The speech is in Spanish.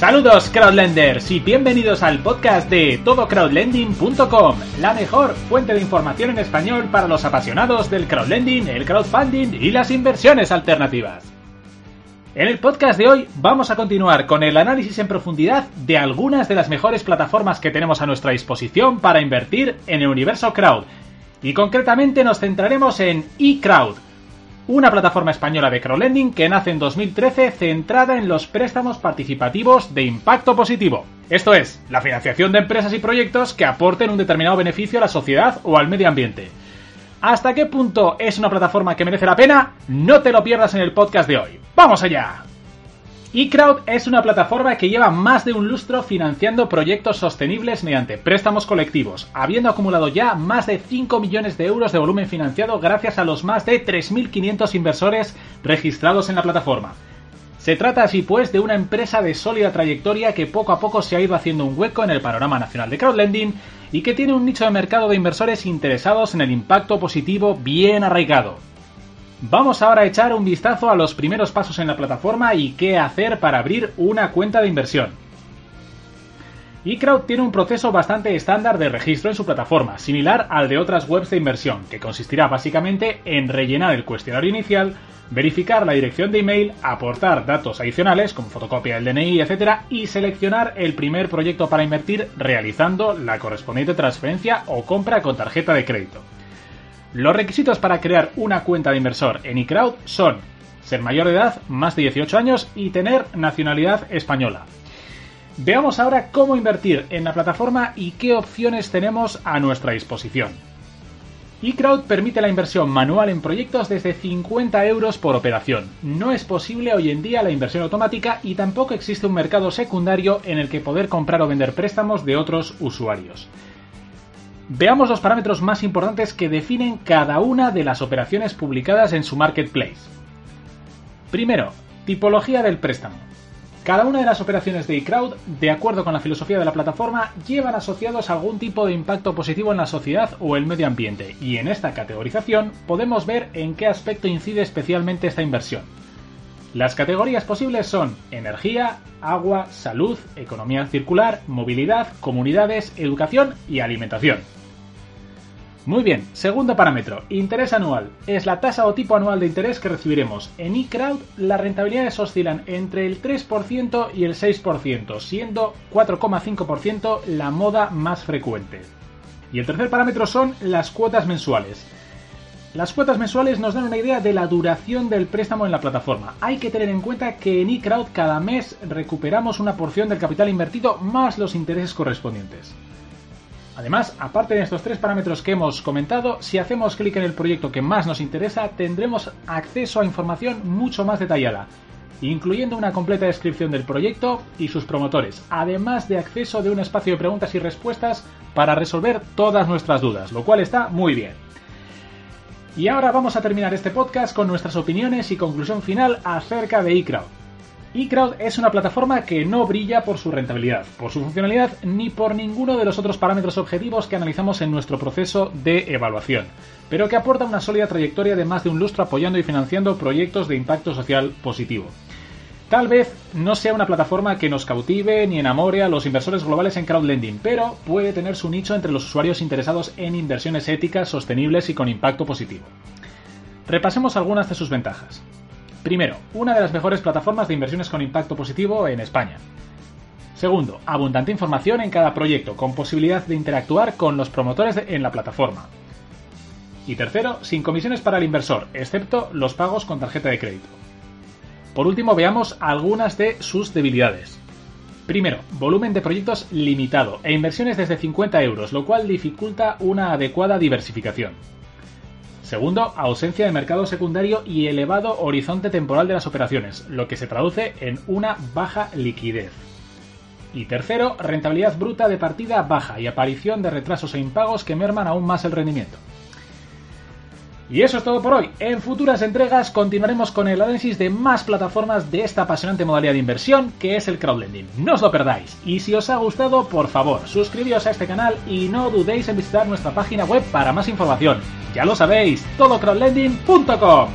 Saludos crowdlenders y bienvenidos al podcast de todocrowdlending.com, la mejor fuente de información en español para los apasionados del crowdlending, el crowdfunding y las inversiones alternativas. En el podcast de hoy vamos a continuar con el análisis en profundidad de algunas de las mejores plataformas que tenemos a nuestra disposición para invertir en el universo crowd. Y concretamente nos centraremos en eCrowd, una plataforma española de crowdlending que nace en 2013 centrada en los préstamos participativos de impacto positivo. Esto es, la financiación de empresas y proyectos que aporten un determinado beneficio a la sociedad o al medio ambiente. ¿Hasta qué punto es una plataforma que merece la pena? No te lo pierdas en el podcast de hoy. ¡Vamos allá! eCrowd es una plataforma que lleva más de un lustro financiando proyectos sostenibles mediante préstamos colectivos, habiendo acumulado ya más de 5 millones de euros de volumen financiado gracias a los más de 3.500 inversores registrados en la plataforma. Se trata así pues de una empresa de sólida trayectoria que poco a poco se ha ido haciendo un hueco en el panorama nacional de crowdlending y que tiene un nicho de mercado de inversores interesados en el impacto positivo bien arraigado. Vamos ahora a echar un vistazo a los primeros pasos en la plataforma y qué hacer para abrir una cuenta de inversión. eCrowd tiene un proceso bastante estándar de registro en su plataforma, similar al de otras webs de inversión, que consistirá básicamente en rellenar el cuestionario inicial, verificar la dirección de email, aportar datos adicionales como fotocopia del DNI, etc. y seleccionar el primer proyecto para invertir realizando la correspondiente transferencia o compra con tarjeta de crédito. Los requisitos para crear una cuenta de inversor en eCrowd son ser mayor de edad, más de 18 años y tener nacionalidad española. Veamos ahora cómo invertir en la plataforma y qué opciones tenemos a nuestra disposición. eCrowd permite la inversión manual en proyectos desde 50 euros por operación. No es posible hoy en día la inversión automática y tampoco existe un mercado secundario en el que poder comprar o vender préstamos de otros usuarios. Veamos los parámetros más importantes que definen cada una de las operaciones publicadas en su marketplace. Primero, tipología del préstamo. Cada una de las operaciones de eCrowd, de acuerdo con la filosofía de la plataforma, llevan asociados algún tipo de impacto positivo en la sociedad o el medio ambiente, y en esta categorización podemos ver en qué aspecto incide especialmente esta inversión. Las categorías posibles son energía, agua, salud, economía circular, movilidad, comunidades, educación y alimentación. Muy bien, segundo parámetro, interés anual. Es la tasa o tipo anual de interés que recibiremos. En eCrowd las rentabilidades oscilan entre el 3% y el 6%, siendo 4,5% la moda más frecuente. Y el tercer parámetro son las cuotas mensuales. Las cuotas mensuales nos dan una idea de la duración del préstamo en la plataforma. Hay que tener en cuenta que en eCrowd cada mes recuperamos una porción del capital invertido más los intereses correspondientes. Además, aparte de estos tres parámetros que hemos comentado, si hacemos clic en el proyecto que más nos interesa, tendremos acceso a información mucho más detallada, incluyendo una completa descripción del proyecto y sus promotores, además de acceso de un espacio de preguntas y respuestas para resolver todas nuestras dudas, lo cual está muy bien. Y ahora vamos a terminar este podcast con nuestras opiniones y conclusión final acerca de eCrowd eCrowd es una plataforma que no brilla por su rentabilidad, por su funcionalidad ni por ninguno de los otros parámetros objetivos que analizamos en nuestro proceso de evaluación, pero que aporta una sólida trayectoria de más de un lustro apoyando y financiando proyectos de impacto social positivo. Tal vez no sea una plataforma que nos cautive ni enamore a los inversores globales en crowdlending, pero puede tener su nicho entre los usuarios interesados en inversiones éticas, sostenibles y con impacto positivo. Repasemos algunas de sus ventajas. Primero, una de las mejores plataformas de inversiones con impacto positivo en España. Segundo, abundante información en cada proyecto, con posibilidad de interactuar con los promotores en la plataforma. Y tercero, sin comisiones para el inversor, excepto los pagos con tarjeta de crédito. Por último, veamos algunas de sus debilidades. Primero, volumen de proyectos limitado e inversiones desde 50 euros, lo cual dificulta una adecuada diversificación. Segundo, ausencia de mercado secundario y elevado horizonte temporal de las operaciones, lo que se traduce en una baja liquidez. Y tercero, rentabilidad bruta de partida baja y aparición de retrasos e impagos que merman aún más el rendimiento. Y eso es todo por hoy. En futuras entregas continuaremos con el análisis de más plataformas de esta apasionante modalidad de inversión que es el crowdlending. No os lo perdáis. Y si os ha gustado, por favor, suscribíos a este canal y no dudéis en visitar nuestra página web para más información. Ya lo sabéis, todocrowdlending.com.